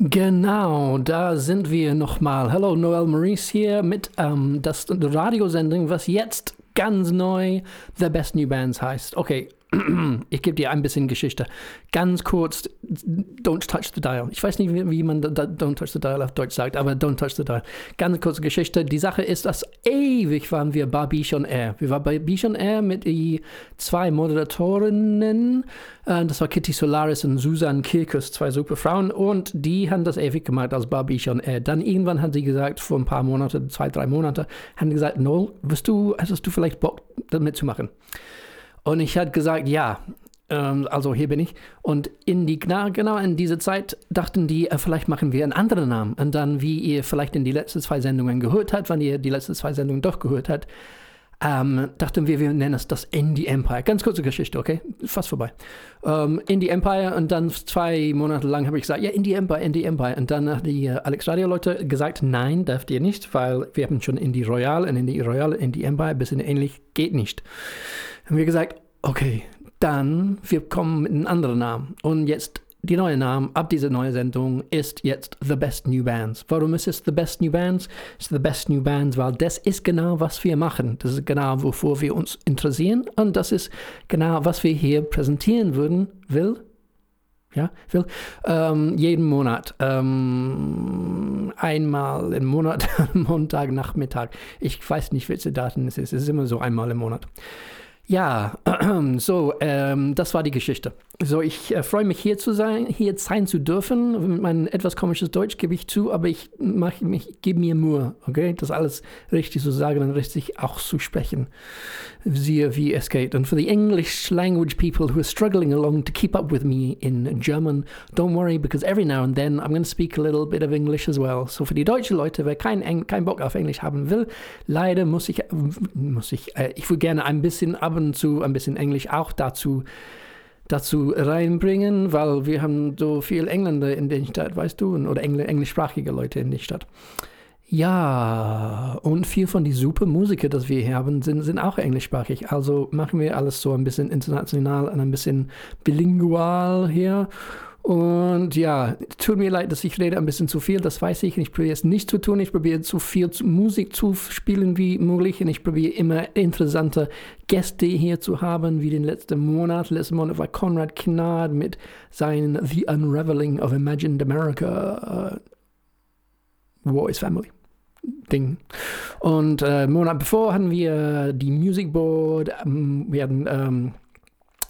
Genau, da sind wir nochmal. Hallo, Noel Maurice hier mit ähm, das Radiosendung, was jetzt ganz neu The Best New Bands heißt. Okay, ich gebe dir ein bisschen Geschichte. Ganz kurz, Don't Touch the Dial. Ich weiß nicht, wie, wie man da, Don't Touch the Dial auf Deutsch sagt, aber Don't Touch the Dial. Ganz kurze Geschichte. Die Sache ist, dass ewig waren wir bei Bichon Air. Wir waren bei Bichon Air mit die zwei Moderatorinnen. Äh, das war Kitty Solaris und Susan Kirkus, zwei super Frauen. Und die haben das ewig gemacht als bei Bichon Air. Dann irgendwann hat sie gesagt, vor ein paar Monaten, zwei, drei Monate, haben gesagt, Noel, wirst du, hättest du vielleicht Bock, damit zu machen? Und ich hatte gesagt, ja, ähm, also hier bin ich. Und in die, genau in dieser Zeit dachten die, äh, vielleicht machen wir einen anderen Namen. Und dann, wie ihr vielleicht in die letzten zwei Sendungen gehört habt, wenn ihr die letzten zwei Sendungen doch gehört habt, ähm, dachten wir, wir nennen es das Indie Empire. Ganz kurze Geschichte, okay? Fast vorbei. Ähm, Indie Empire und dann zwei Monate lang habe ich gesagt, ja, Indie Empire, Indie Empire. Und dann haben die äh, Alex Radio Leute gesagt, nein, dürft ihr nicht, weil wir haben schon Indie Royal und Indie Royal, Indie Empire, ein bisschen ähnlich, geht nicht haben wir gesagt, okay, dann wir kommen mit einem anderen Namen. Und jetzt die neue Name ab dieser neuen Sendung ist jetzt The Best New Bands. Warum ist es The Best New Bands? Es ist The Best New Bands, weil das ist genau, was wir machen. Das ist genau, wovor wir uns interessieren. Und das ist genau, was wir hier präsentieren würden, will. Ja, will. Ähm, jeden Monat. Ähm, einmal im Monat, Montagnachmittag. Ich weiß nicht, welche Daten es ist. Es ist immer so einmal im Monat. Ja, so, ähm, das war die Geschichte. So, ich äh, freue mich hier zu sein, hier sein zu dürfen. Mein etwas komisches Deutsch gebe ich zu, aber ich mache mich, gebe mir Mühe, okay, das alles richtig zu sagen und richtig auch zu sprechen. Siehe, wie es geht. Und for the English language people who are struggling along to keep up with me in German, don't worry, because every now and then I'm going to speak a little bit of English as well. So für die deutschen Leute, wer keinen Eng kein Bock auf Englisch haben will, leider muss ich, muss ich, äh, ich würde gerne ein bisschen ab und zu ein bisschen Englisch auch dazu dazu reinbringen, weil wir haben so viel Engländer in der Stadt, weißt du, oder Engl englischsprachige Leute in der Stadt. Ja, und viel von den super Musiker, die wir hier haben, sind, sind auch englischsprachig. Also machen wir alles so ein bisschen international und ein bisschen bilingual hier. Und ja, tut mir leid, dass ich rede ein bisschen zu viel, das weiß ich. Ich probiere es nicht zu tun. Ich probiere so viel Musik zu spielen wie möglich. Und ich probiere immer interessante Gäste hier zu haben, wie den letzten Monat. Letzten Monat war Konrad Kinnard mit seinem The Unraveling of Imagined America uh, Voice Family. Ding. Und äh, Monat bevor hatten wir die Music Board, ähm, wir hatten ähm,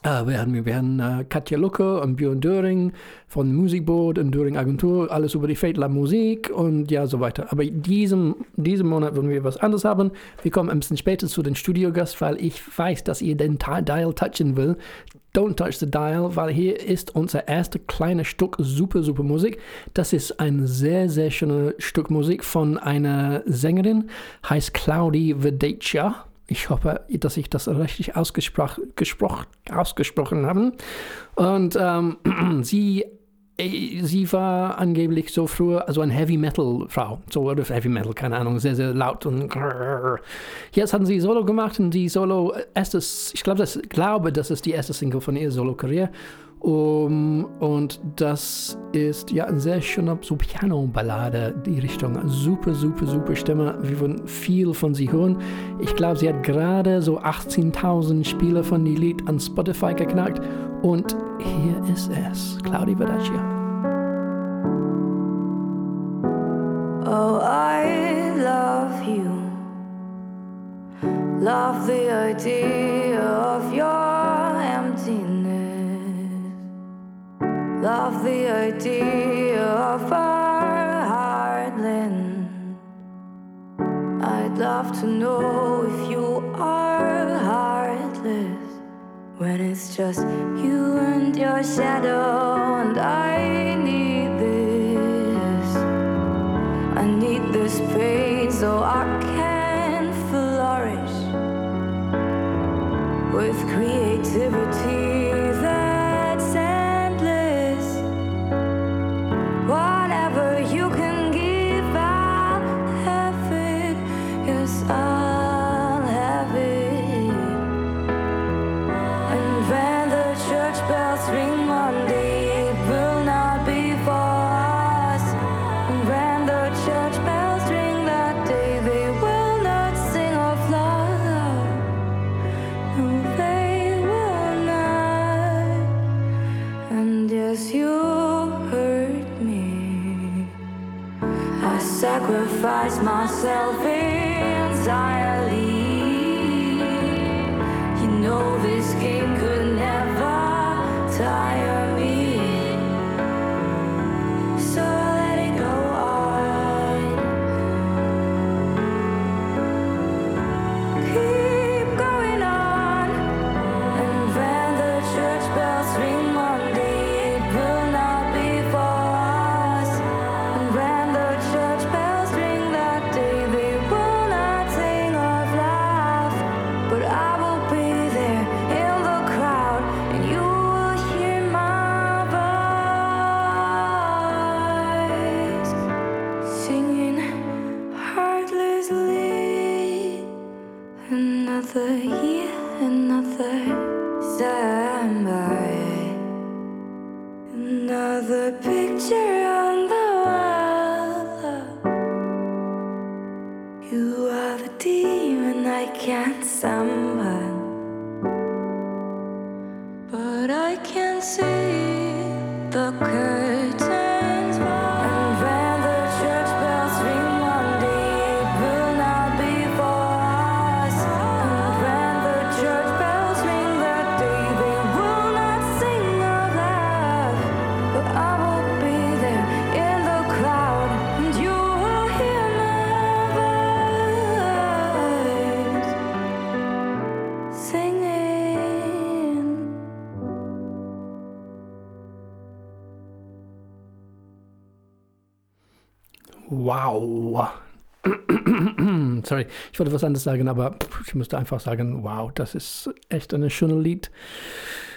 Uh, wir haben, wir haben uh, Katja Lucke und Björn Döring von Musikboard und Döring Agentur, alles über die Fedler Musik und ja, so weiter. Aber diesem, diesem Monat wollen wir was anderes haben. Wir kommen ein bisschen später zu den Studiogast, weil ich weiß, dass ihr den Dial touchen will. Don't touch the dial, weil hier ist unser erstes kleines Stück super, super Musik. Das ist ein sehr, sehr schönes Stück Musik von einer Sängerin, heißt Claudi Vedecia. Ich hoffe, dass ich das richtig ausgesprochen, habe. Und ähm, sie, äh, sie war angeblich so früher, also eine Heavy Metal Frau, so oder Heavy Metal, keine Ahnung, sehr, sehr laut und grrr. jetzt haben sie Solo gemacht und die Solo, erstes, ich glaube, das glaube, das ist die erste Single von ihrer Solo-Karriere. Um, und das ist ja eine sehr schöne so Piano-Ballade, die Richtung. Super, super, super Stimme. Wir wollen viel von sie hören. Ich glaube, sie hat gerade so 18.000 Spieler von dem Lied an Spotify geknackt. Und hier ist es, Claudia Verdaccia. Oh, I love you. Love the idea of your emptiness. Love the idea of our heartland. I'd love to know if you are heartless when it's just you and your shadow, and I need this. I need this pain so I can flourish with creativity. Sacrifice myself Sorry, ich wollte was anderes sagen, aber ich musste einfach sagen, wow, das ist echt ein schönes Lied.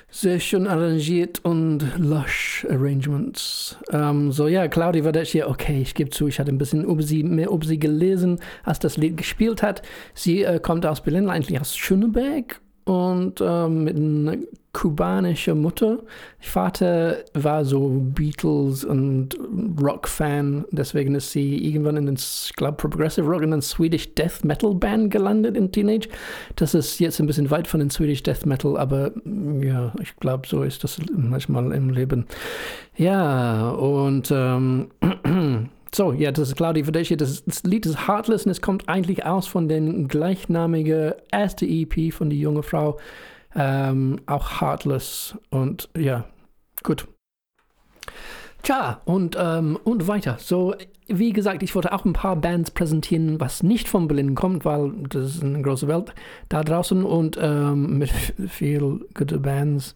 Sehr schön arrangiert und lush Arrangements. Ähm, so, ja, Claudia war das hier. Okay, ich gebe zu, ich hatte ein bisschen über sie, mehr über sie gelesen, als das Lied gespielt hat. Sie äh, kommt aus Berlin, eigentlich aus Schöneberg und ähm, mit kubanischen Mutter. Vater war so Beatles und Rock-Fan, deswegen ist sie irgendwann in den, ich glaube, Progressive Rock in den Swedish Death Metal Band gelandet in Teenage. Das ist jetzt ein bisschen weit von den Swedish Death Metal, aber mm, ja, ich glaube, so ist das manchmal im Leben. Ja, und ähm, So, ja, das ist Claudia Verdeschi. Das, das Lied ist Heartless und es kommt eigentlich aus von den gleichnamigen erste EP von die junge Frau. Ähm, auch Heartless. Und ja, gut. Tja, und, ähm, und weiter. So, wie gesagt, ich wollte auch ein paar Bands präsentieren, was nicht von Berlin kommt, weil das ist eine große Welt da draußen und ähm, mit viel gute Bands.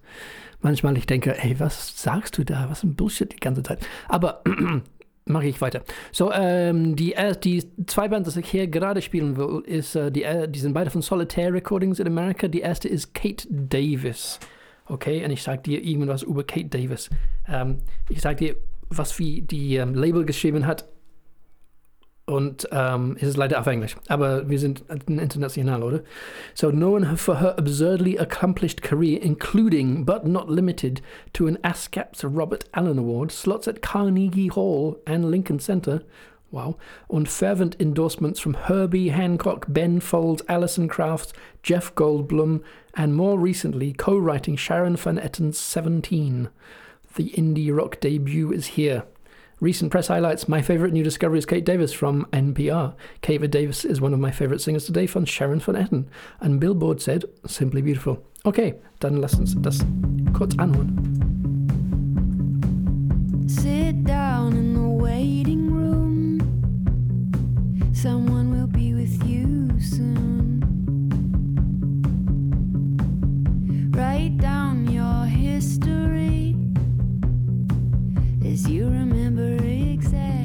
Manchmal ich denke, ey, was sagst du da? Was ein Bullshit die ganze Zeit. Aber mache ich weiter. So, ähm, die, äh, die zwei Bands, die ich hier gerade spielen will, ist, äh, die, äh, die sind beide von Solitaire Recordings in Amerika. Die erste ist Kate Davis. Okay, und ich sage dir irgendwas über Kate Davis. Ähm, ich sage dir, was wie die ähm, Label geschrieben hat. Und ähm, es ist leider auf Englisch, aber wir sind international, oder? So, known for her absurdly accomplished career, including but not limited to an ASCAP's Robert Allen Award, slots at Carnegie Hall and Lincoln Center. Wow. Und fervent endorsements from Herbie Hancock, Ben Folds, Alison Krauss, Jeff Goldblum, and more recently co writing Sharon Van Etten's 17. The indie rock debut is here. Recent press highlights My favorite new discovery is Kate Davis from NPR. Kate Davis is one of my favorite singers today from Sharon Van Etten. And Billboard said, simply beautiful. Okay, dann lass uns das kurz anhören. Sit down in the waiting room. Someone will be with you soon. Write down your history as you remember exactly.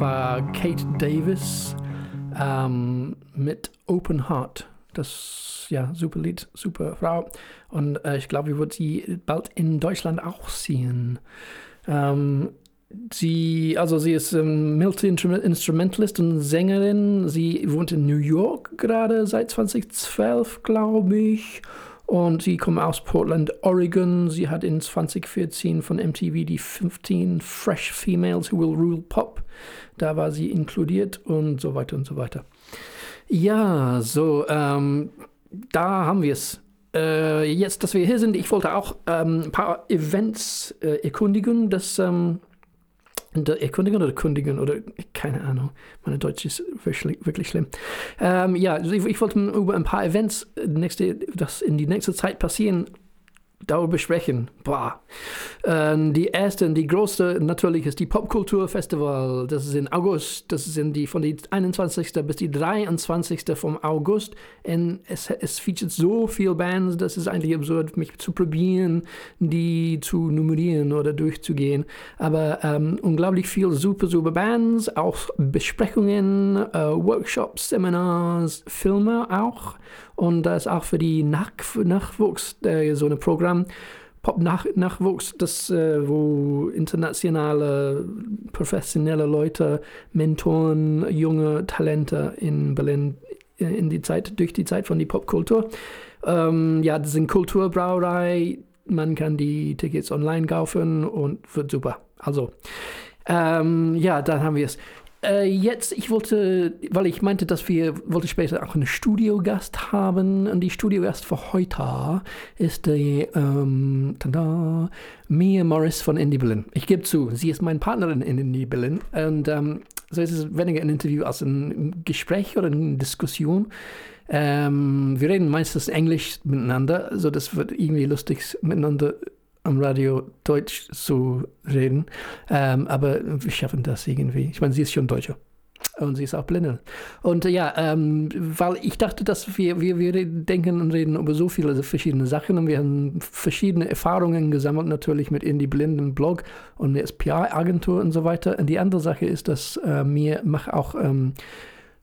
War Kate Davis ähm, mit Open Heart. Das, ja, super Lied, super Frau. Und äh, ich glaube, wir wird sie bald in Deutschland auch sehen. Ähm, sie, also sie ist ähm, Multi-Instrumentalist und Sängerin. Sie wohnt in New York gerade seit 2012, glaube ich. Und sie kommt aus Portland, Oregon. Sie hat in 2014 von MTV die 15 Fresh Females Who Will Rule Pop. Da war sie inkludiert und so weiter und so weiter. Ja, so, ähm, da haben wir es. Äh, jetzt, dass wir hier sind, ich wollte auch ähm, ein paar Events äh, erkundigen, das ähm, der erkundigen oder kundigen oder keine Ahnung. Meine Deutsch ist wirklich, wirklich schlimm. Ähm, ja, also ich, ich, wollte über ein paar Events, nächste, das in die nächste Zeit passieren, darüber sprechen. Boah. Ähm, die erste und die größte natürlich ist die Popkulturfestival. Das ist in August. Das sind die von die 21. bis die 23. vom August. Und es, es featuret so viele Bands, das ist eigentlich absurd, mich zu probieren, die zu nummerieren oder durchzugehen. Aber ähm, unglaublich viel super, super Bands, auch Besprechungen, äh, Workshops, Seminars, Filme auch. Und da ist auch für die Nach Nachwuchs äh, so ein Programm, Pop-Nachwuchs, das, äh, wo internationale, professionelle Leute, Mentoren, junge Talente in Berlin in die Zeit, durch die Zeit von die Popkultur. Ähm, ja, das ist eine Kulturbrauerei. Man kann die Tickets online kaufen und wird super. Also, ähm, ja, dann haben wir es. Äh, jetzt, ich wollte, weil ich meinte, dass wir wollte später auch einen Studiogast haben. Und die Studiogast für heute ist die ähm, tada, Mia Morris von Indie Berlin. Ich gebe zu, sie ist meine Partnerin in Indie Berlin. Und ähm, so ist es weniger ein Interview als ein Gespräch oder eine Diskussion. Ähm, wir reden meistens Englisch miteinander, so das wird irgendwie lustig miteinander am Radio Deutsch zu reden. Ähm, aber wir schaffen das irgendwie. Ich meine, sie ist schon Deutsche. Und sie ist auch Blinde. Und äh, ja, ähm, weil ich dachte, dass wir, wir, wir denken und reden über so viele verschiedene Sachen und wir haben verschiedene Erfahrungen gesammelt, natürlich mit Indie Blinden Blog und der PR-Agentur und so weiter. Und die andere Sache ist, dass äh, mir macht auch ähm,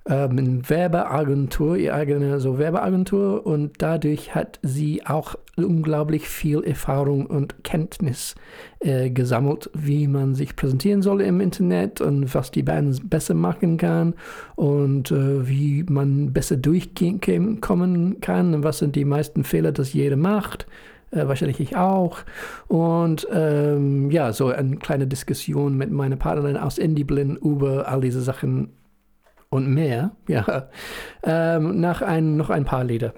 ähm, eine Werbeagentur, ihre eigene so Werbeagentur und dadurch hat sie auch unglaublich viel Erfahrung und Kenntnis äh, gesammelt, wie man sich präsentieren soll im Internet und was die Bands besser machen kann und äh, wie man besser durchkommen kann und was sind die meisten Fehler, dass jeder macht. Äh, wahrscheinlich ich auch. Und ähm, ja, so eine kleine Diskussion mit meiner Partnerin aus Indie Blind über all diese Sachen und mehr, ja, ähm, nach ein, noch ein paar Lieder.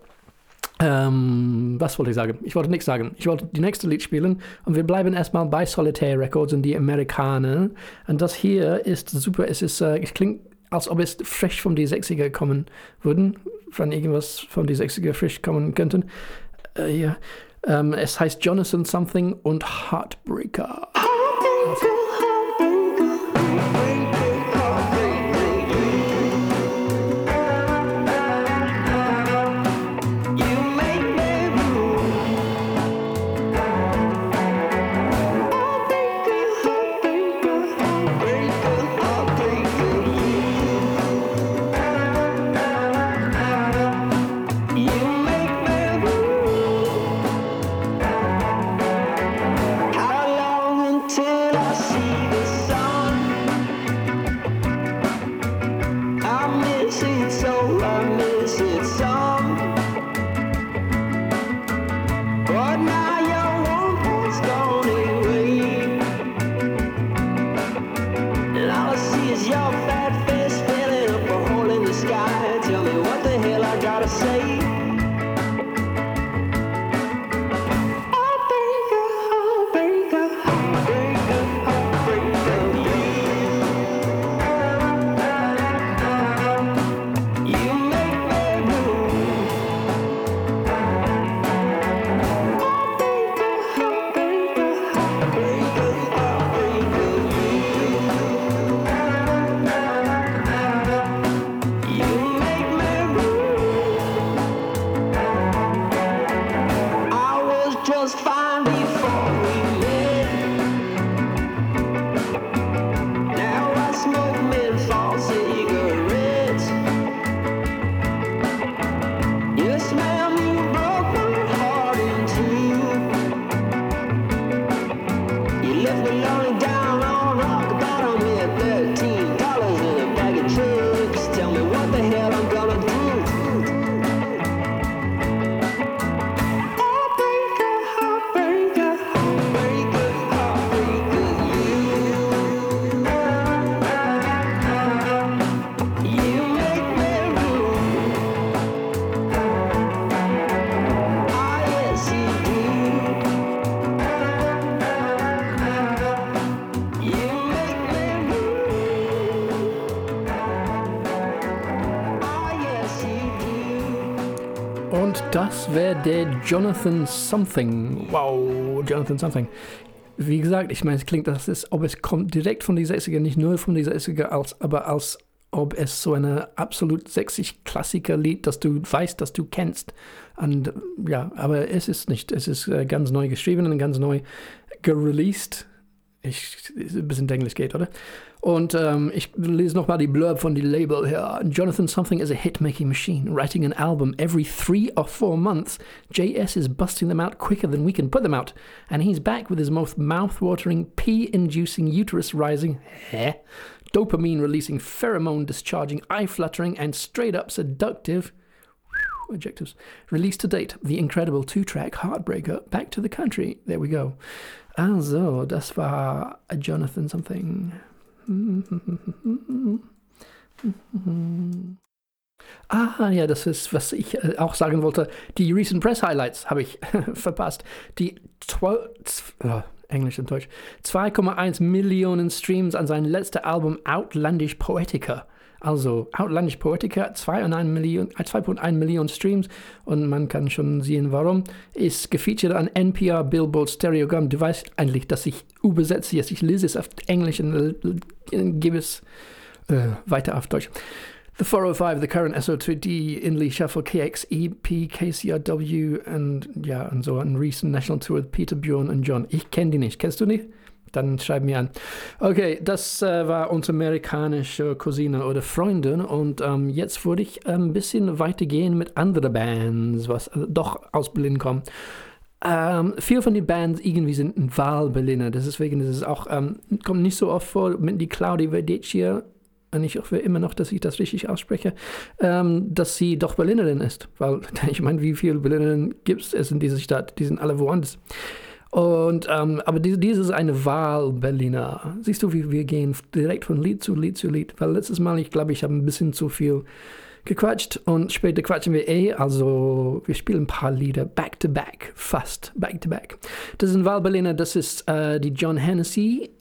Ähm, was wollte ich sagen? Ich wollte nichts sagen. Ich wollte die nächste Lied spielen und wir bleiben erstmal bei Solitaire Records und die Amerikaner. Und das hier ist super. Es ist, äh, es klingt, als ob es frisch von die 60er kommen würden, wenn irgendwas von die 60er frisch kommen könnten. Äh, ja. ähm, es heißt Jonathan Something und Heartbreaker. Also, Jonathan Something. Wow, Jonathan Something. Wie gesagt, ich meine, es klingt, das ist, ob es kommt direkt von dieser 60er, nicht nur von dieser 60er, als, aber als ob es so eine absolut 60 Klassiker-Lied, das du weißt, dass du kennst. Und ja, aber es ist nicht. Es ist äh, ganz neu geschrieben und ganz neu gereleased. Ich, ein bisschen Englisch geht, oder? Und ähm, ich lese nochmal die Blurb von die Label hier. Jonathan Something is a hit-making machine, writing an album every three or four months. JS is busting them out quicker than we can put them out. And he's back with his most mouth-watering, pee-inducing, uterus-rising, heh, dopamine-releasing, pheromone-discharging, eye-fluttering, and straight-up seductive adjectives. Released to date, the incredible two-track Heartbreaker, Back to the Country. There we go. Also, das war Jonathan Something. Ah, ja, das ist, was ich äh, auch sagen wollte. Die Recent Press Highlights habe ich verpasst. Die 12, oh, Englisch und Deutsch. 2,1 Millionen Streams an sein letztes Album Outlandish Poetica. Also Outlandish Poetica, 2,1 Millionen, 2,1 Millionen Streams und man kann schon sehen, warum. Ist gefeatured an NPR Billboard Stereogram. Du weißt eigentlich, dass ich übersetze jetzt. Ich lese es auf Englisch und gebe es äh, weiter auf Deutsch. The 405, the current SO2D, Inley Shuffle, KX, EP, KCRW und ja, und so ein recent National Tour with Peter Bjorn und John. Ich kenne die nicht. Kennst du die? Dann schreib mir an. Okay, das äh, war unsere amerikanische Cousine oder Freundin und ähm, jetzt würde ich ein bisschen weitergehen mit anderen Bands, was äh, doch aus Berlin kommen. Ähm, viele von den Bands irgendwie sind Wahlberliner, deswegen ist es auch, ähm, kommt nicht so oft vor, mit die Claudia Vedeccia, und ich hoffe immer noch, dass ich das richtig ausspreche, ähm, dass sie doch Berlinerin ist. Weil ich meine, wie viele Berlinerinnen gibt es in dieser Stadt? Die sind alle woanders. Und, ähm, aber dies, dies ist eine Wahl Berliner. Siehst du, wie wir gehen direkt von Lied zu Lied zu Lied. Weil letztes Mal, ich glaube, ich habe ein bisschen zu viel gequatscht und später quatschen wir eh. Also wir spielen ein paar Lieder back to back, fast back to back. Das ist ein Wahlberliner, das ist äh, die John Hennessy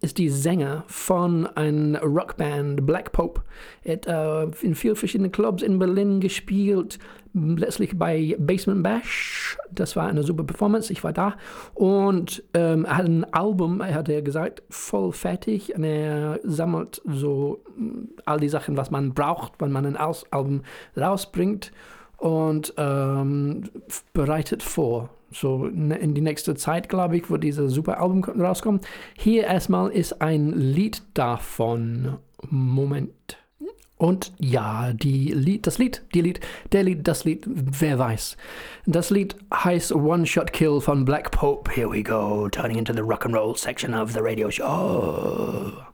ist die Sänger von einer Rockband Black Pope. Er hat äh, in vielen verschiedenen Clubs in Berlin gespielt, letztlich bei Basement Bash. Das war eine super Performance, ich war da. Und ähm, er hat ein Album, er hat ja gesagt, voll fertig. Und er sammelt so mm, all die Sachen, was man braucht, wenn man ein Album rausbringt und ähm, bereitet vor so in die nächste Zeit, glaube ich, wo dieses super Album rauskommt. Hier erstmal ist ein Lied davon. Moment. Und ja, die Lied, das Lied, die Lied, der Lied, das Lied, wer weiß. Das Lied heißt One Shot Kill von Black Pope. Here we go, turning into the rock and roll section of the radio show.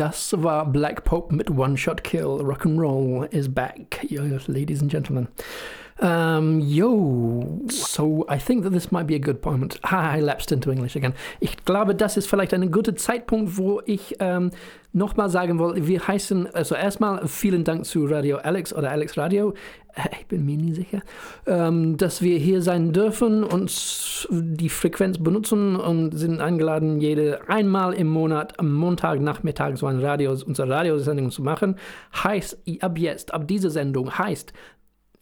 Das war Black Pope mit One Shot Kill. Rock'n'Roll is back, ladies and gentlemen. Um, yo, so I think that this might be a good point. Ah, I lapsed into English again. Ich glaube, das ist vielleicht ein guter Zeitpunkt, wo ich ähm, nochmal sagen wollte, wir heißen, also erstmal vielen Dank zu Radio Alex oder Alex Radio, ich bin mir nie sicher, ähm, dass wir hier sein dürfen und die Frequenz benutzen und sind eingeladen, jede einmal im Monat am Montagnachmittag so ein Radio, unsere Radiosendung zu machen. Heißt, ab jetzt, ab dieser Sendung heißt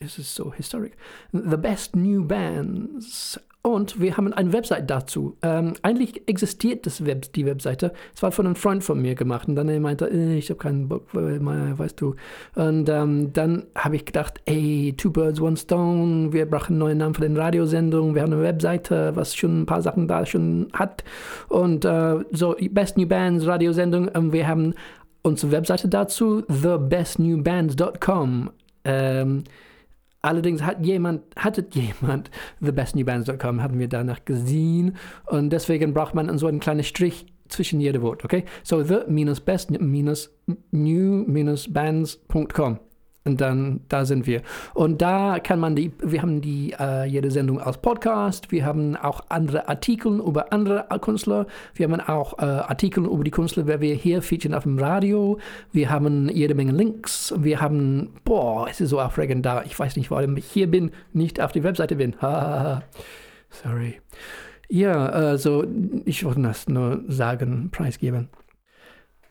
es ist so historic. The Best New Bands. Und wir haben eine Website dazu. Ähm, eigentlich existiert das Web, die Webseite. Es war von einem Freund von mir gemacht. Und dann er meinte, äh, ich habe keinen Bock, weißt du. Und ähm, dann habe ich gedacht, ey, Two Birds, One Stone. Wir brauchen einen neuen Namen für den Radiosendung. Wir haben eine Webseite, was schon ein paar Sachen da schon hat. Und äh, so, Best New Bands, Radiosendung. Und wir haben unsere Webseite dazu, thebestnewbands.com. Ähm, Allerdings hat jemand, hattet jemand thebestnewbands.com, hatten wir danach gesehen und deswegen braucht man so einen kleinen Strich zwischen jedem Wort, okay? So the-best-new-bands.com. Und dann, da sind wir. Und da kann man die, wir haben die, äh, jede Sendung als Podcast, wir haben auch andere Artikel über andere Künstler, wir haben auch äh, Artikel über die Künstler, wer wir hier featuren auf dem Radio, wir haben jede Menge Links, wir haben, boah, es ist so aufregend da, ich weiß nicht, warum ich hier bin, nicht auf die Webseite bin. Sorry. Ja, also ich wollte das nur sagen, preisgeben.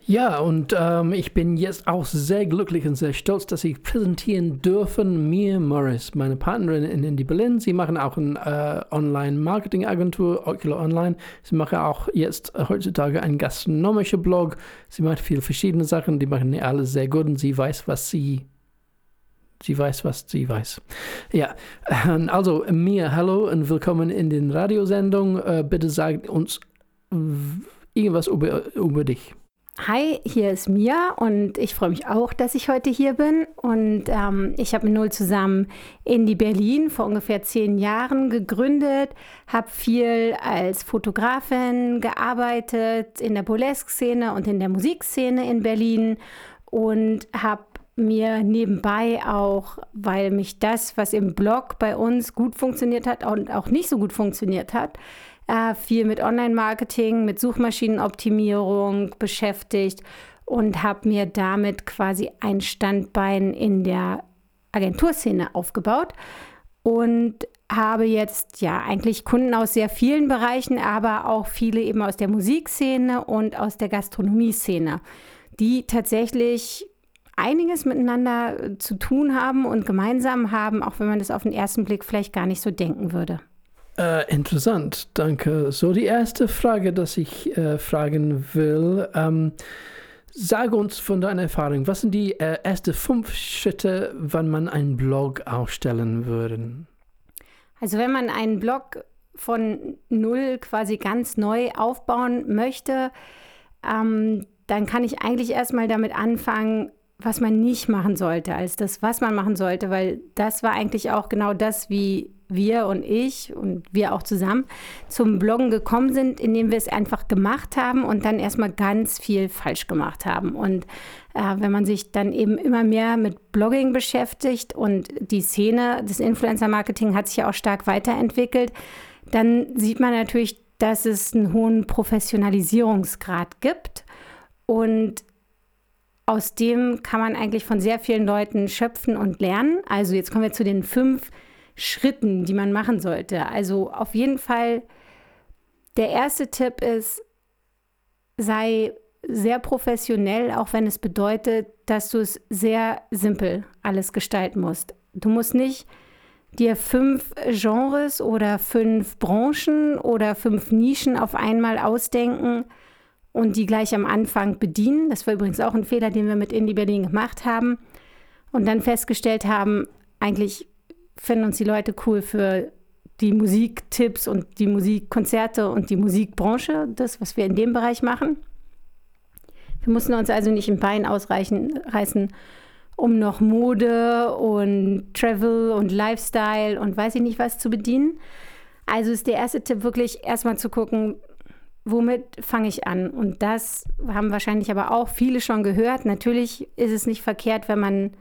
Ja, und ähm, ich bin jetzt auch sehr glücklich und sehr stolz, dass Sie präsentieren dürfen mir Morris, meine Partnerin in Indie Berlin. Sie machen auch eine äh, Online-Marketing-Agentur, Ocular Online. Sie machen auch jetzt äh, heutzutage einen gastronomischen Blog. Sie macht viele verschiedene Sachen, die machen die alle sehr gut und sie weiß, was sie Sie weiß, was sie weiß. Ja, also mir, hallo und willkommen in den Radiosendung. Äh, bitte sag uns irgendwas über, über dich. Hi, hier ist Mia und ich freue mich auch, dass ich heute hier bin. Und ähm, ich habe mit Null zusammen in die Berlin vor ungefähr zehn Jahren gegründet, habe viel als Fotografin gearbeitet in der Burlesque-Szene und in der Musikszene in Berlin und habe mir nebenbei auch, weil mich das, was im Blog bei uns gut funktioniert hat und auch nicht so gut funktioniert hat, äh, viel mit Online-Marketing, mit Suchmaschinenoptimierung beschäftigt und habe mir damit quasi ein Standbein in der Agenturszene aufgebaut und habe jetzt ja eigentlich Kunden aus sehr vielen Bereichen, aber auch viele eben aus der Musikszene und aus der Gastronomie-Szene, die tatsächlich einiges miteinander zu tun haben und gemeinsam haben, auch wenn man das auf den ersten Blick vielleicht gar nicht so denken würde. Äh, interessant, danke. So, die erste Frage, die ich äh, fragen will, ähm, sage uns von deiner Erfahrung, was sind die äh, ersten fünf Schritte, wann man einen Blog aufstellen würde? Also wenn man einen Blog von null quasi ganz neu aufbauen möchte, ähm, dann kann ich eigentlich erstmal damit anfangen, was man nicht machen sollte, als das, was man machen sollte, weil das war eigentlich auch genau das, wie wir und ich und wir auch zusammen zum Bloggen gekommen sind, indem wir es einfach gemacht haben und dann erstmal ganz viel falsch gemacht haben. Und äh, wenn man sich dann eben immer mehr mit Blogging beschäftigt und die Szene des Influencer-Marketing hat sich ja auch stark weiterentwickelt, dann sieht man natürlich, dass es einen hohen Professionalisierungsgrad gibt. Und aus dem kann man eigentlich von sehr vielen Leuten schöpfen und lernen. Also jetzt kommen wir zu den fünf Schritten, die man machen sollte. Also auf jeden Fall, der erste Tipp ist, sei sehr professionell, auch wenn es bedeutet, dass du es sehr simpel alles gestalten musst. Du musst nicht dir fünf Genres oder fünf Branchen oder fünf Nischen auf einmal ausdenken und die gleich am Anfang bedienen. Das war übrigens auch ein Fehler, den wir mit Indie Berlin gemacht haben und dann festgestellt haben, eigentlich finden uns die Leute cool für die Musiktipps und die Musikkonzerte und die Musikbranche, das, was wir in dem Bereich machen. Wir mussten uns also nicht im Bein ausreichen, reißen, um noch Mode und Travel und Lifestyle und weiß ich nicht was zu bedienen. Also ist der erste Tipp wirklich erstmal zu gucken, womit fange ich an? Und das haben wahrscheinlich aber auch viele schon gehört. Natürlich ist es nicht verkehrt, wenn man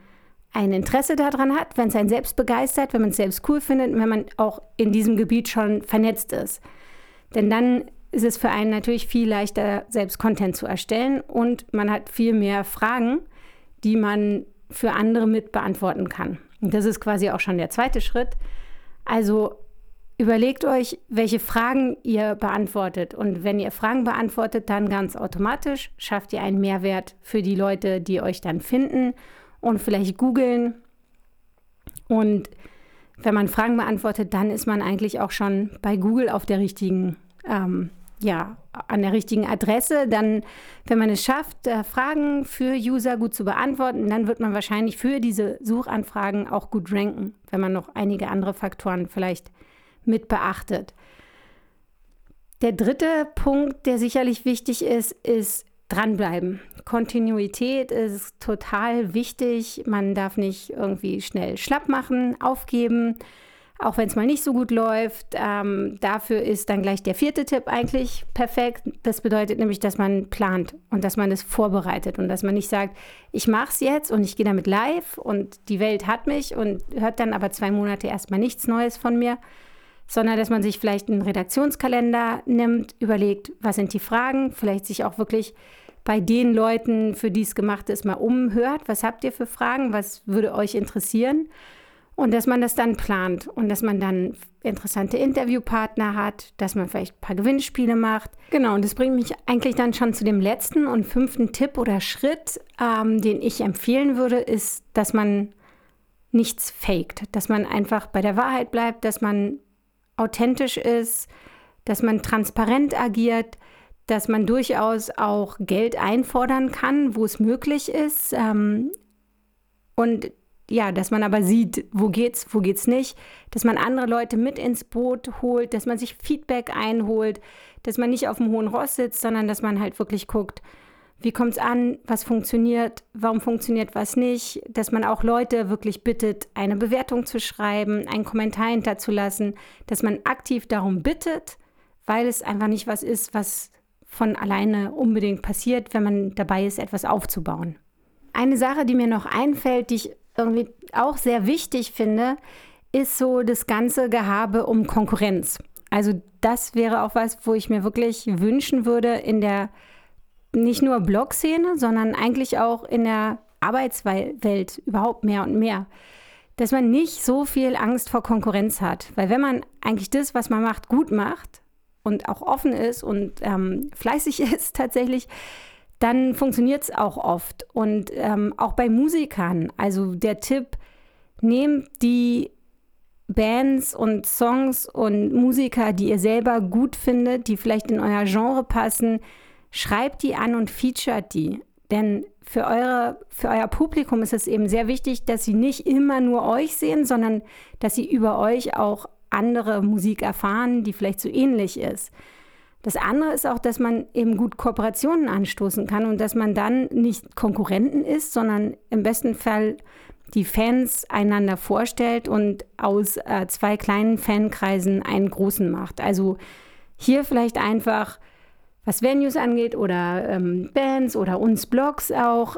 ein Interesse daran hat, wenn es einen selbst begeistert, wenn man es selbst cool findet, wenn man auch in diesem Gebiet schon vernetzt ist. Denn dann ist es für einen natürlich viel leichter, selbst Content zu erstellen und man hat viel mehr Fragen, die man für andere mit beantworten kann. Und das ist quasi auch schon der zweite Schritt. Also überlegt euch, welche Fragen ihr beantwortet. Und wenn ihr Fragen beantwortet, dann ganz automatisch schafft ihr einen Mehrwert für die Leute, die euch dann finden und vielleicht googeln. Und wenn man Fragen beantwortet, dann ist man eigentlich auch schon bei Google auf der richtigen ähm, ja, an der richtigen Adresse. Dann, wenn man es schafft, äh, Fragen für User gut zu beantworten, dann wird man wahrscheinlich für diese Suchanfragen auch gut ranken, wenn man noch einige andere Faktoren vielleicht mit beachtet. Der dritte Punkt, der sicherlich wichtig ist, ist dranbleiben. Kontinuität ist total wichtig. Man darf nicht irgendwie schnell schlapp machen, aufgeben auch wenn es mal nicht so gut läuft. Ähm, dafür ist dann gleich der vierte Tipp eigentlich perfekt. Das bedeutet nämlich, dass man plant und dass man es vorbereitet und dass man nicht sagt, ich mache es jetzt und ich gehe damit live und die Welt hat mich und hört dann aber zwei Monate erstmal nichts Neues von mir, sondern dass man sich vielleicht einen Redaktionskalender nimmt, überlegt, was sind die Fragen, vielleicht sich auch wirklich bei den Leuten, für die es gemacht ist, mal umhört. Was habt ihr für Fragen? Was würde euch interessieren? Und dass man das dann plant und dass man dann interessante Interviewpartner hat, dass man vielleicht ein paar Gewinnspiele macht. Genau, und das bringt mich eigentlich dann schon zu dem letzten und fünften Tipp oder Schritt, ähm, den ich empfehlen würde, ist, dass man nichts faked, dass man einfach bei der Wahrheit bleibt, dass man authentisch ist, dass man transparent agiert, dass man durchaus auch Geld einfordern kann, wo es möglich ist. Ähm, und ja, dass man aber sieht, wo geht's, wo geht's nicht, dass man andere Leute mit ins Boot holt, dass man sich Feedback einholt, dass man nicht auf dem hohen Ross sitzt, sondern dass man halt wirklich guckt, wie kommt's an, was funktioniert, warum funktioniert was nicht, dass man auch Leute wirklich bittet, eine Bewertung zu schreiben, einen Kommentar hinterzulassen, dass man aktiv darum bittet, weil es einfach nicht was ist, was von alleine unbedingt passiert, wenn man dabei ist, etwas aufzubauen. Eine Sache, die mir noch einfällt, die ich irgendwie auch sehr wichtig finde, ist so das ganze Gehabe um Konkurrenz. Also das wäre auch was, wo ich mir wirklich wünschen würde in der nicht nur Blog-Szene, sondern eigentlich auch in der Arbeitswelt überhaupt mehr und mehr. Dass man nicht so viel Angst vor Konkurrenz hat. Weil wenn man eigentlich das, was man macht, gut macht und auch offen ist und ähm, fleißig ist tatsächlich, dann funktioniert es auch oft. Und ähm, auch bei Musikern, also der Tipp, nehmt die Bands und Songs und Musiker, die ihr selber gut findet, die vielleicht in euer Genre passen, schreibt die an und featuret die. Denn für, eure, für euer Publikum ist es eben sehr wichtig, dass sie nicht immer nur euch sehen, sondern dass sie über euch auch andere Musik erfahren, die vielleicht so ähnlich ist. Das andere ist auch, dass man eben gut Kooperationen anstoßen kann und dass man dann nicht Konkurrenten ist, sondern im besten Fall die Fans einander vorstellt und aus äh, zwei kleinen Fankreisen einen großen macht. Also hier vielleicht einfach, was Venues angeht oder ähm, Bands oder uns Blogs auch,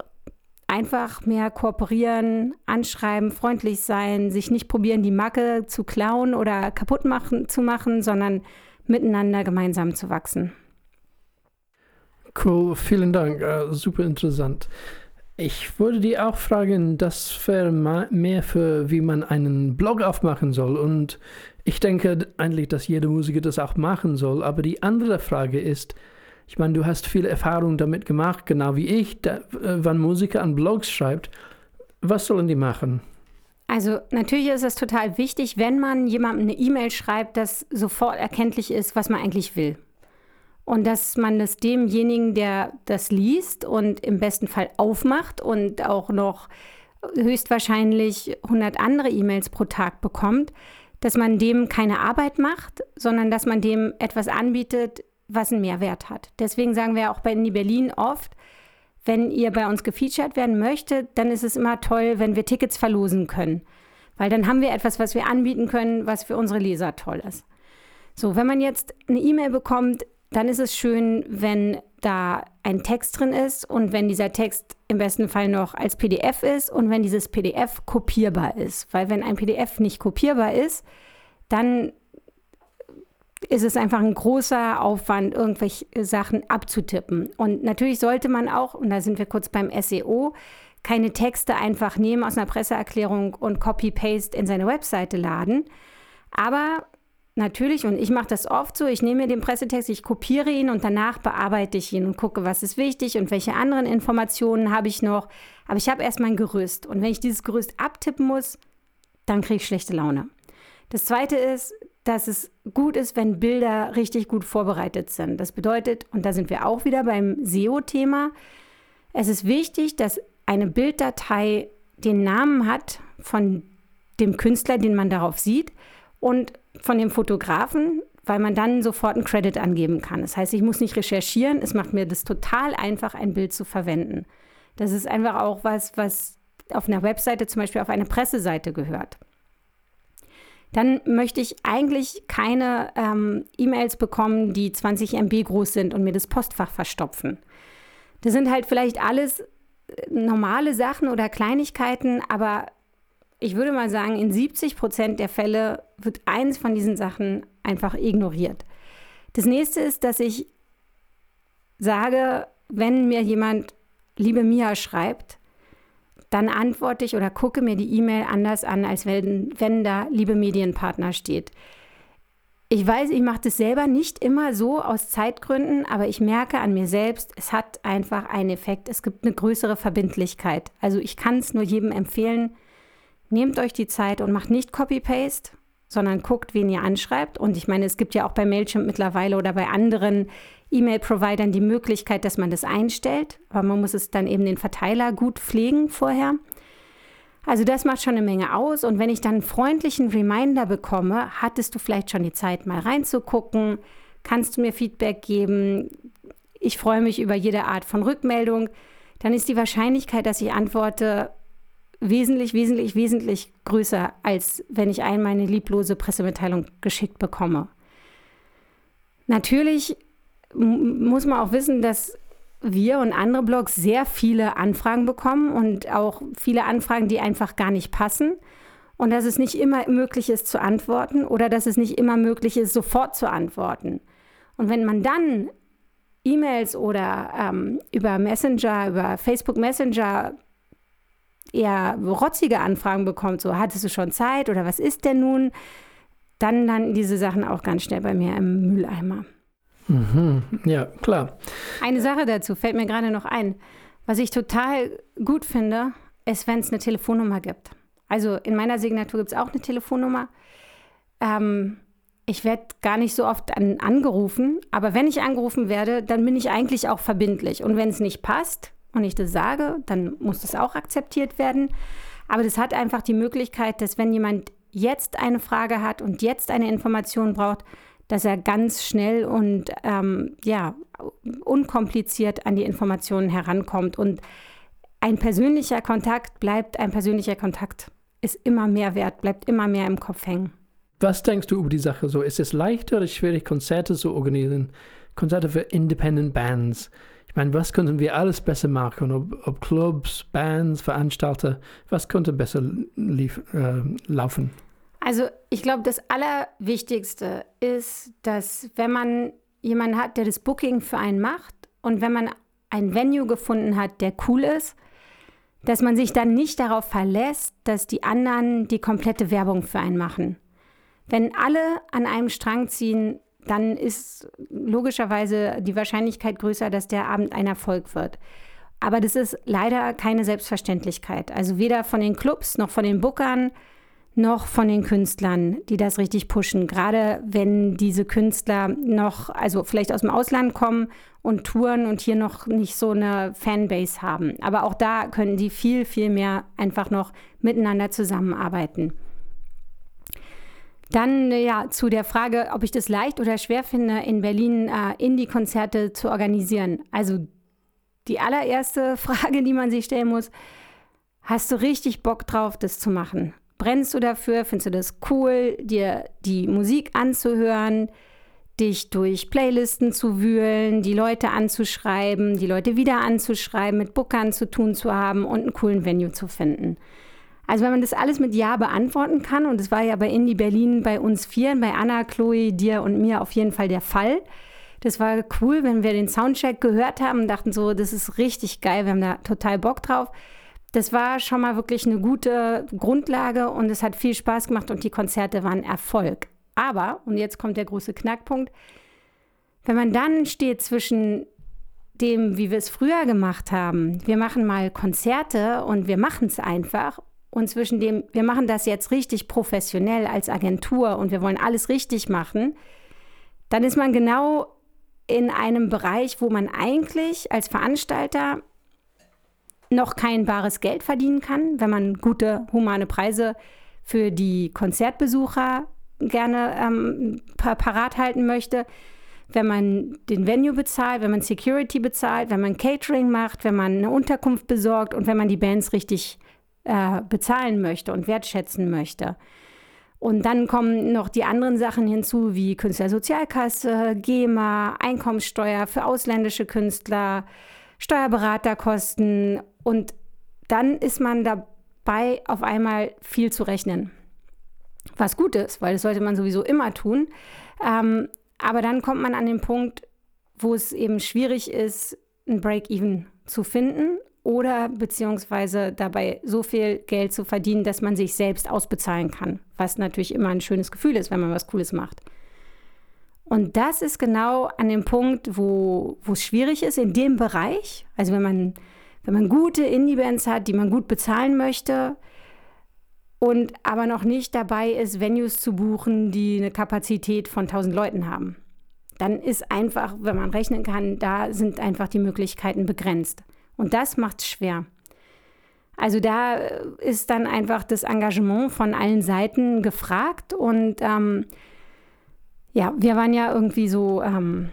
einfach mehr kooperieren, anschreiben, freundlich sein, sich nicht probieren, die Macke zu klauen oder kaputt machen, zu machen, sondern miteinander gemeinsam zu wachsen. Cool, vielen Dank, uh, super interessant. Ich würde dir auch fragen, das wäre mehr für, wie man einen Blog aufmachen soll. Und ich denke eigentlich, dass jeder Musiker das auch machen soll. Aber die andere Frage ist, ich meine, du hast viel Erfahrung damit gemacht, genau wie ich, da, äh, wenn Musiker an Blogs schreibt. Was sollen die machen? Also natürlich ist es total wichtig, wenn man jemandem eine E-Mail schreibt, dass sofort erkenntlich ist, was man eigentlich will. Und dass man das demjenigen, der das liest und im besten Fall aufmacht und auch noch höchstwahrscheinlich 100 andere E-Mails pro Tag bekommt, dass man dem keine Arbeit macht, sondern dass man dem etwas anbietet, was einen Mehrwert hat. Deswegen sagen wir auch bei Indie Berlin oft, wenn ihr bei uns gefeatured werden möchtet, dann ist es immer toll, wenn wir Tickets verlosen können. Weil dann haben wir etwas, was wir anbieten können, was für unsere Leser toll ist. So, wenn man jetzt eine E-Mail bekommt, dann ist es schön, wenn da ein Text drin ist und wenn dieser Text im besten Fall noch als PDF ist und wenn dieses PDF kopierbar ist. Weil wenn ein PDF nicht kopierbar ist, dann ist es einfach ein großer Aufwand, irgendwelche Sachen abzutippen. Und natürlich sollte man auch, und da sind wir kurz beim SEO, keine Texte einfach nehmen aus einer Presseerklärung und Copy-Paste in seine Webseite laden. Aber natürlich, und ich mache das oft so, ich nehme mir den Pressetext, ich kopiere ihn und danach bearbeite ich ihn und gucke, was ist wichtig und welche anderen Informationen habe ich noch. Aber ich habe erstmal ein Gerüst. Und wenn ich dieses Gerüst abtippen muss, dann kriege ich schlechte Laune. Das zweite ist, dass es gut ist, wenn Bilder richtig gut vorbereitet sind. Das bedeutet, und da sind wir auch wieder beim SEO-Thema, es ist wichtig, dass eine Bilddatei den Namen hat von dem Künstler, den man darauf sieht und von dem Fotografen, weil man dann sofort einen Credit angeben kann. Das heißt, ich muss nicht recherchieren, es macht mir das total einfach, ein Bild zu verwenden. Das ist einfach auch was, was auf einer Webseite, zum Beispiel auf einer Presseseite gehört. Dann möchte ich eigentlich keine ähm, E-Mails bekommen, die 20 MB groß sind und mir das Postfach verstopfen. Das sind halt vielleicht alles äh, normale Sachen oder Kleinigkeiten, aber ich würde mal sagen, in 70 Prozent der Fälle wird eins von diesen Sachen einfach ignoriert. Das nächste ist, dass ich sage, wenn mir jemand liebe Mia schreibt, dann antworte ich oder gucke mir die E-Mail anders an, als wenn, wenn da liebe Medienpartner steht. Ich weiß, ich mache das selber nicht immer so aus Zeitgründen, aber ich merke an mir selbst, es hat einfach einen Effekt. Es gibt eine größere Verbindlichkeit. Also ich kann es nur jedem empfehlen, nehmt euch die Zeit und macht nicht Copy-Paste, sondern guckt, wen ihr anschreibt. Und ich meine, es gibt ja auch bei Mailchimp mittlerweile oder bei anderen E-Mail-Providern die Möglichkeit, dass man das einstellt. Aber man muss es dann eben den Verteiler gut pflegen vorher. Also das macht schon eine Menge aus. Und wenn ich dann einen freundlichen Reminder bekomme, hattest du vielleicht schon die Zeit, mal reinzugucken, kannst du mir Feedback geben. Ich freue mich über jede Art von Rückmeldung. Dann ist die Wahrscheinlichkeit, dass ich antworte, wesentlich, wesentlich, wesentlich größer, als wenn ich einmal eine lieblose Pressemitteilung geschickt bekomme. Natürlich muss man auch wissen, dass wir und andere Blogs sehr viele Anfragen bekommen und auch viele Anfragen, die einfach gar nicht passen. Und dass es nicht immer möglich ist zu antworten oder dass es nicht immer möglich ist, sofort zu antworten. Und wenn man dann E-Mails oder ähm, über Messenger, über Facebook Messenger eher rotzige Anfragen bekommt, so hattest du schon Zeit oder was ist denn nun, dann landen diese Sachen auch ganz schnell bei mir im Mülleimer. Mhm. Ja, klar. Eine Sache dazu fällt mir gerade noch ein. Was ich total gut finde, ist, wenn es eine Telefonnummer gibt. Also in meiner Signatur gibt es auch eine Telefonnummer. Ähm, ich werde gar nicht so oft an, angerufen, aber wenn ich angerufen werde, dann bin ich eigentlich auch verbindlich. Und wenn es nicht passt, und ich das sage, dann muss das auch akzeptiert werden. Aber das hat einfach die Möglichkeit, dass wenn jemand jetzt eine Frage hat und jetzt eine Information braucht, dass er ganz schnell und ähm, ja, unkompliziert an die Informationen herankommt. Und ein persönlicher Kontakt bleibt ein persönlicher Kontakt, ist immer mehr wert, bleibt immer mehr im Kopf hängen. Was denkst du über die Sache so? Ist es leichter oder schwierig, Konzerte zu organisieren? Konzerte für Independent Bands? Ich meine, was könnten wir alles besser machen? Ob, ob Clubs, Bands, Veranstalter, was könnte besser lief, äh, laufen? Also ich glaube, das Allerwichtigste ist, dass wenn man jemanden hat, der das Booking für einen macht und wenn man ein Venue gefunden hat, der cool ist, dass man sich dann nicht darauf verlässt, dass die anderen die komplette Werbung für einen machen. Wenn alle an einem Strang ziehen, dann ist logischerweise die Wahrscheinlichkeit größer, dass der Abend ein Erfolg wird. Aber das ist leider keine Selbstverständlichkeit. Also weder von den Clubs noch von den Bookern noch von den Künstlern, die das richtig pushen. Gerade wenn diese Künstler noch, also vielleicht aus dem Ausland kommen und touren und hier noch nicht so eine Fanbase haben. Aber auch da können die viel, viel mehr einfach noch miteinander zusammenarbeiten. Dann ja zu der Frage, ob ich das leicht oder schwer finde, in Berlin äh, Indie-Konzerte zu organisieren. Also die allererste Frage, die man sich stellen muss, hast du richtig Bock drauf, das zu machen? Brennst du dafür? Findest du das cool, dir die Musik anzuhören, dich durch Playlisten zu wühlen, die Leute anzuschreiben, die Leute wieder anzuschreiben, mit Bookern zu tun zu haben und einen coolen Venue zu finden. Also wenn man das alles mit Ja beantworten kann, und das war ja bei Indie Berlin bei uns vieren, bei Anna, Chloe, dir und mir auf jeden Fall der Fall. Das war cool, wenn wir den Soundcheck gehört haben und dachten so, das ist richtig geil, wir haben da total Bock drauf. Das war schon mal wirklich eine gute Grundlage und es hat viel Spaß gemacht und die Konzerte waren Erfolg. Aber, und jetzt kommt der große Knackpunkt, wenn man dann steht zwischen dem, wie wir es früher gemacht haben, wir machen mal Konzerte und wir machen es einfach, und zwischen dem, wir machen das jetzt richtig professionell als Agentur und wir wollen alles richtig machen, dann ist man genau in einem Bereich, wo man eigentlich als Veranstalter noch kein bares Geld verdienen kann, wenn man gute humane Preise für die Konzertbesucher gerne ähm, parat halten möchte, wenn man den Venue bezahlt, wenn man Security bezahlt, wenn man Catering macht, wenn man eine Unterkunft besorgt und wenn man die Bands richtig äh, bezahlen möchte und wertschätzen möchte. Und dann kommen noch die anderen Sachen hinzu, wie Künstlersozialkasse, GEMA, Einkommenssteuer für ausländische Künstler, Steuerberaterkosten. Und dann ist man dabei, auf einmal viel zu rechnen. Was gut ist, weil das sollte man sowieso immer tun. Ähm, aber dann kommt man an den Punkt, wo es eben schwierig ist, ein Break-Even zu finden oder beziehungsweise dabei so viel Geld zu verdienen, dass man sich selbst ausbezahlen kann, was natürlich immer ein schönes Gefühl ist, wenn man was Cooles macht. Und das ist genau an dem Punkt, wo, wo es schwierig ist, in dem Bereich, also wenn man, wenn man gute Indie-Bands hat, die man gut bezahlen möchte und aber noch nicht dabei ist, Venues zu buchen, die eine Kapazität von 1000 Leuten haben. Dann ist einfach, wenn man rechnen kann, da sind einfach die Möglichkeiten begrenzt. Und das macht es schwer. Also da ist dann einfach das Engagement von allen Seiten gefragt. Und ähm, ja, wir waren ja irgendwie so ähm,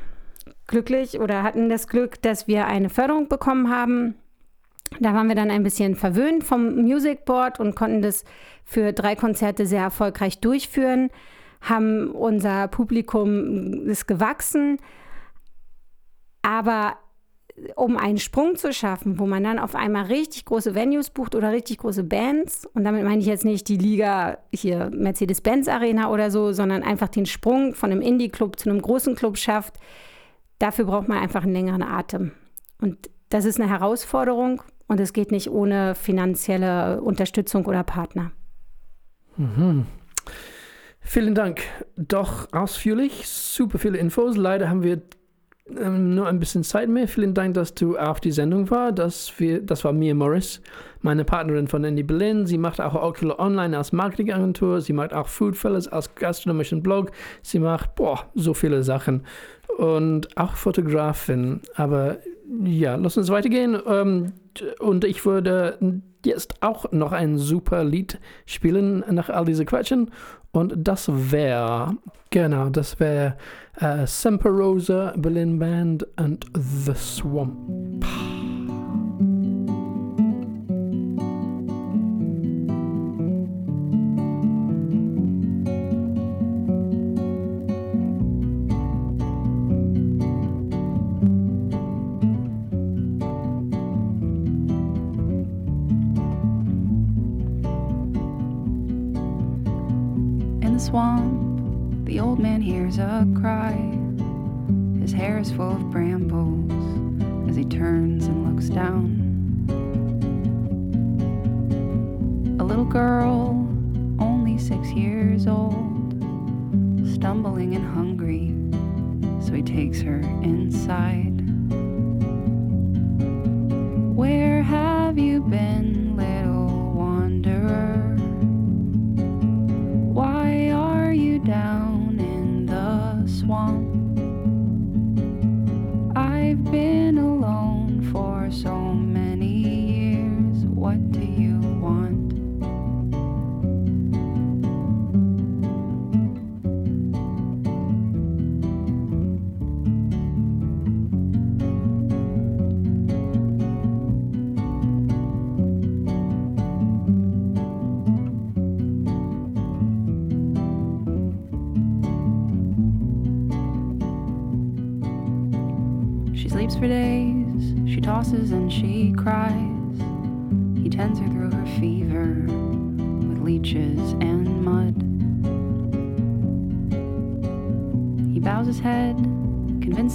glücklich oder hatten das Glück, dass wir eine Förderung bekommen haben. Da waren wir dann ein bisschen verwöhnt vom Music Board und konnten das für drei Konzerte sehr erfolgreich durchführen, haben unser Publikum ist gewachsen. Aber um einen Sprung zu schaffen, wo man dann auf einmal richtig große Venues bucht oder richtig große Bands, und damit meine ich jetzt nicht die Liga hier Mercedes-Benz Arena oder so, sondern einfach den Sprung von einem Indie-Club zu einem großen Club schafft, dafür braucht man einfach einen längeren Atem. Und das ist eine Herausforderung und es geht nicht ohne finanzielle Unterstützung oder Partner. Mhm. Vielen Dank. Doch ausführlich, super viele Infos. Leider haben wir ähm, nur ein bisschen Zeit mehr. Vielen Dank, dass du auf die Sendung war. Das, wir, das war Mia Morris, meine Partnerin von Indie Berlin. Sie macht auch Ocular Online als Marketingagentur. Sie macht auch Foodfellas als gastronomischen Blog. Sie macht boah, so viele Sachen. Und auch Fotografin. Aber ja, lass uns weitergehen. Ähm, und ich würde jetzt auch noch ein super Lied spielen nach all diese Quatschen. Und das wäre, genau, das wäre äh, Semper Rosa, Berlin Band and The Swamp. swamp, the old man hears a cry. His hair is full of brambles as he turns and looks down. A little girl, only six years old, stumbling and hungry, so he takes her inside.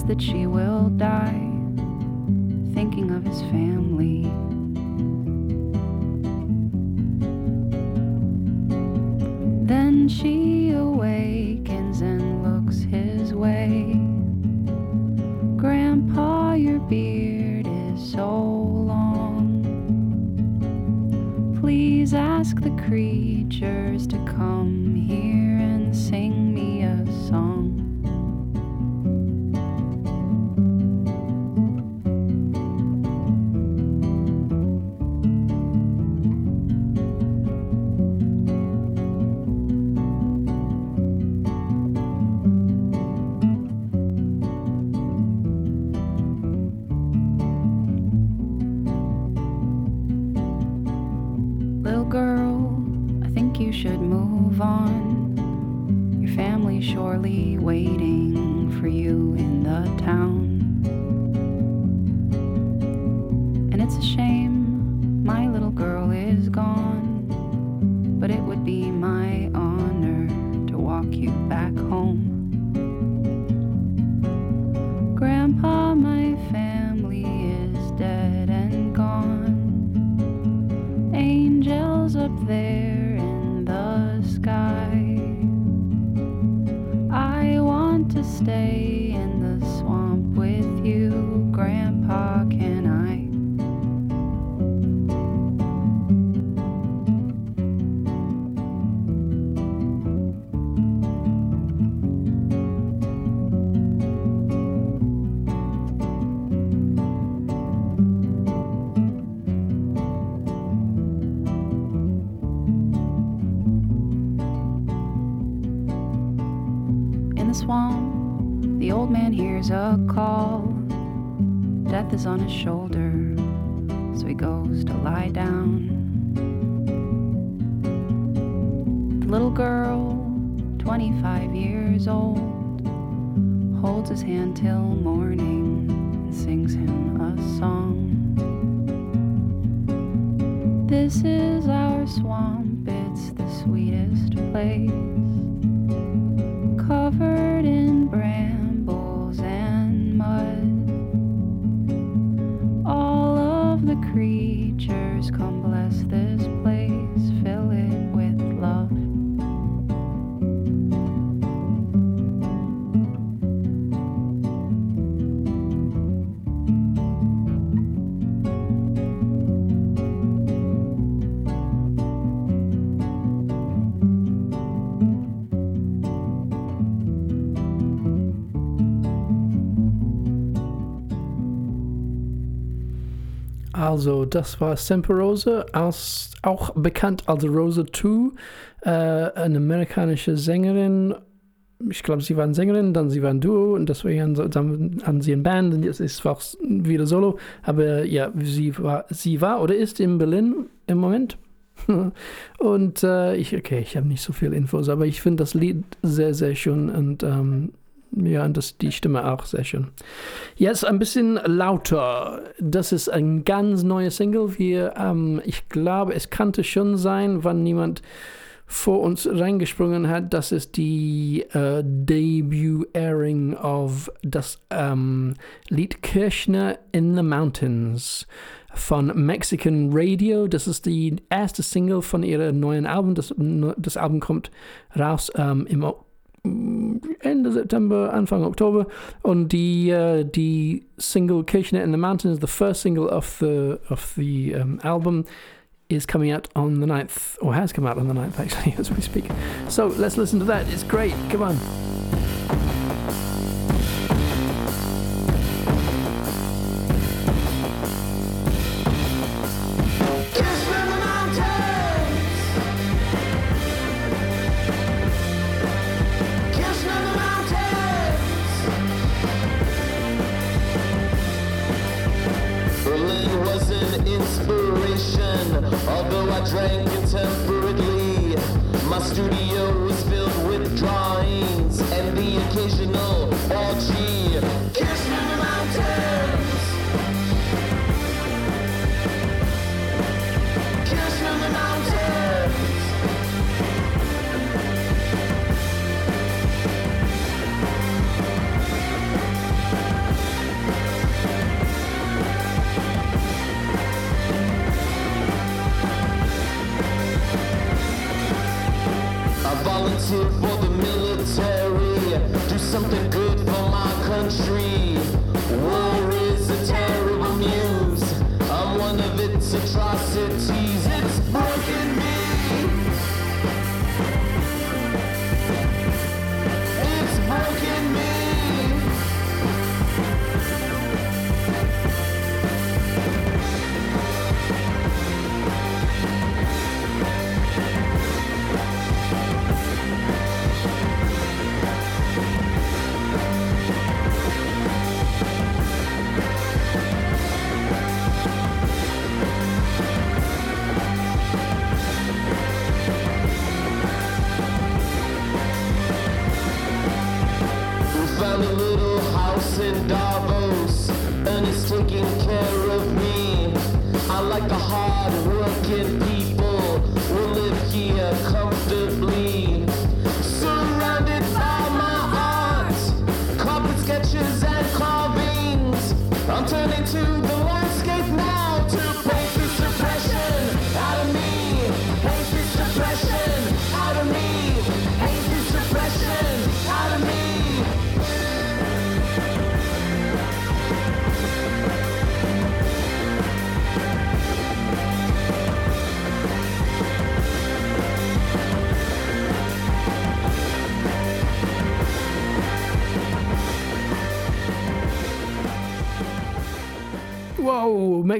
That she will die, thinking of his family. Holds his hand till morning and sings him a song. This is our swamp, it's the sweetest place covered in Also, das war Semper Rose, als, auch bekannt als Rose 2, äh, eine amerikanische Sängerin. Ich glaube, sie waren Sängerin, dann sie waren Duo und deswegen haben sie eine Band und jetzt ist es auch wieder Solo. Aber ja, sie war, sie war oder ist in Berlin im Moment. und äh, ich, okay, ich habe nicht so viel Infos, aber ich finde das Lied sehr, sehr schön und ähm, ja, das, die Stimme auch sehr schön. Jetzt ein bisschen lauter. Das ist ein ganz neuer Single. Wir, ähm, ich glaube, es könnte schon sein, wann niemand vor uns reingesprungen hat. Das ist die äh, Debut-Airing of das ähm, Lied Kirchner in the Mountains von Mexican Radio. Das ist die erste Single von ihrem neuen Album. Das, das Album kommt raus ähm, im O- Ende September, Anfang Oktober. Und die, uh, die Single Kirchner in the Mountains, the first single of the, of the um, album, is coming out on the 9th, or has come out on the 9th actually, as we speak. So let's listen to that. It's great. Come on.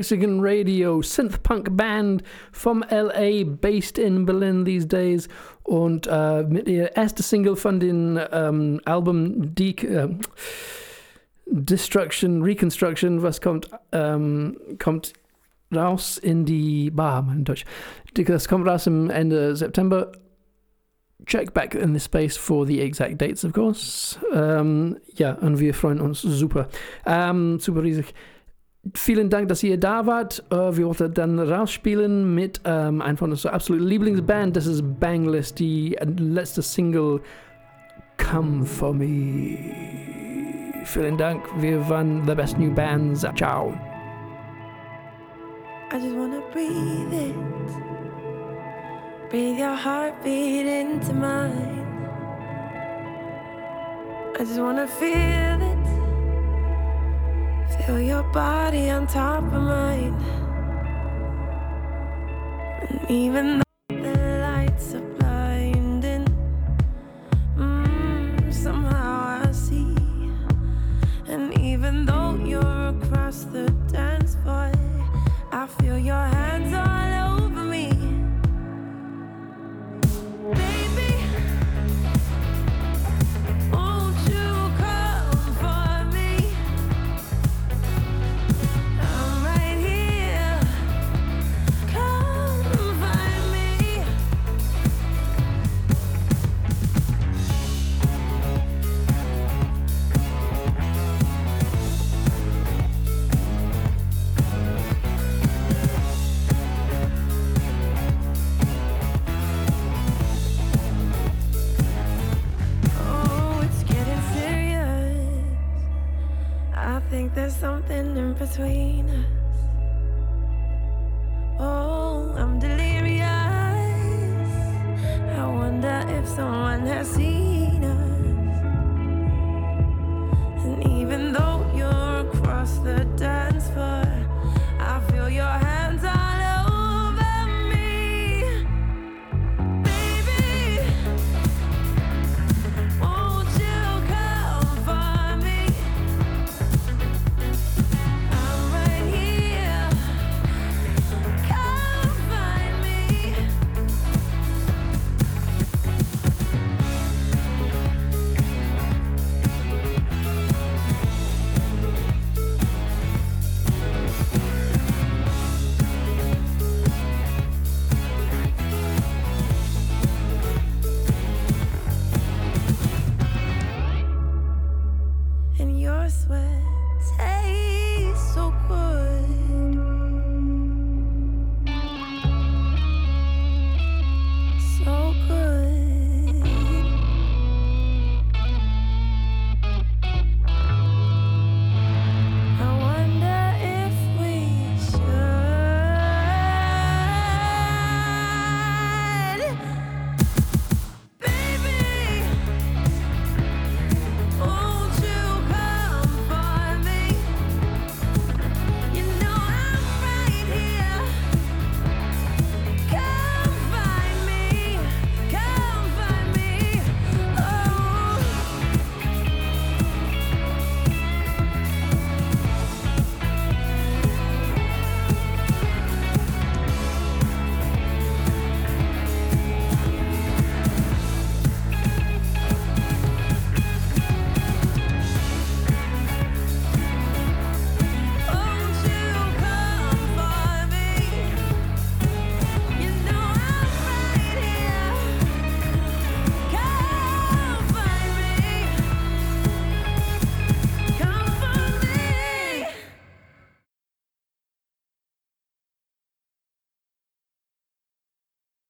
Mexican radio, synth punk band from LA, based in Berlin these days. Und äh, mit Single von ähm, Album De äh, Destruction, Reconstruction, was kommt, ähm, kommt raus in die Bar, mein Deutsch. Das kommt raus im Ende September. Check back in the space for the exact dates, of course. Ähm, ja, und wir freuen uns super. Ähm, super riesig. Vielen Dank, dass ihr da wart. Äh, wir wollten dann rausspielen mit ähm, einem von unserer absoluten Lieblingsband. Das ist Bangless, die letzte Single Come For Me. Vielen Dank. Wir waren the best new bands. Ciao. I just wanna breathe it. Breathe your heartbeat into mine. I just wanna feel. Feel your body on top of mine. And even though